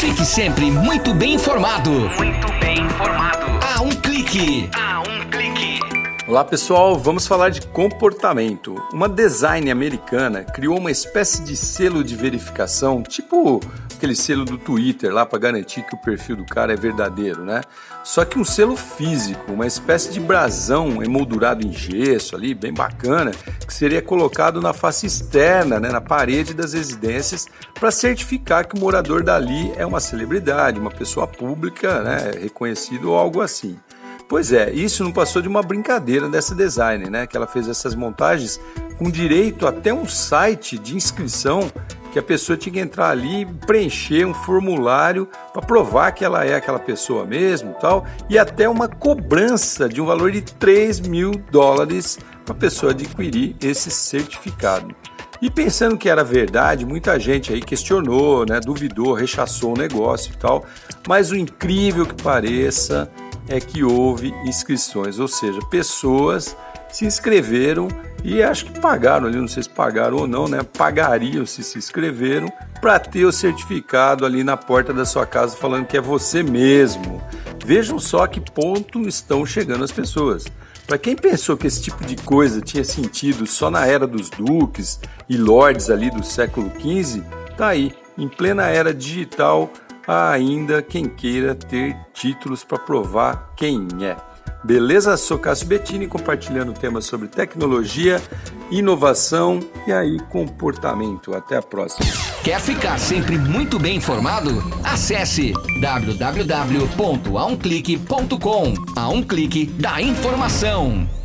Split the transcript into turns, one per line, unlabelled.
Fique sempre muito bem informado.
Muito bem informado.
A um clique.
A um clique.
Olá pessoal, vamos falar de comportamento. Uma design americana criou uma espécie de selo de verificação, tipo aquele selo do Twitter lá para garantir que o perfil do cara é verdadeiro, né? Só que um selo físico, uma espécie de brasão emoldurado em gesso ali, bem bacana, que seria colocado na face externa, né, na parede das residências, para certificar que o morador dali é uma celebridade, uma pessoa pública, né, reconhecido ou algo assim. Pois é, isso não passou de uma brincadeira dessa design, né? Que ela fez essas montagens com direito até um site de inscrição que a pessoa tinha que entrar ali preencher um formulário para provar que ela é aquela pessoa mesmo tal, e até uma cobrança de um valor de 3 mil dólares para a pessoa adquirir esse certificado. E pensando que era verdade, muita gente aí questionou, né, duvidou, rechaçou o negócio e tal, mas o incrível que pareça é que houve inscrições, ou seja, pessoas se inscreveram e acho que pagaram ali, não sei se pagaram ou não, né? Pagariam se se inscreveram para ter o certificado ali na porta da sua casa falando que é você mesmo. Vejam só que ponto estão chegando as pessoas. Para quem pensou que esse tipo de coisa tinha sentido só na era dos duques e lords ali do século XV, tá aí, em plena era digital, ainda quem queira ter títulos para provar quem é. Beleza? Sou Cássio Bettini compartilhando temas sobre tecnologia, inovação e aí comportamento. Até a próxima.
Quer ficar sempre muito bem informado? Acesse www.aumclique.com. A um clique da informação.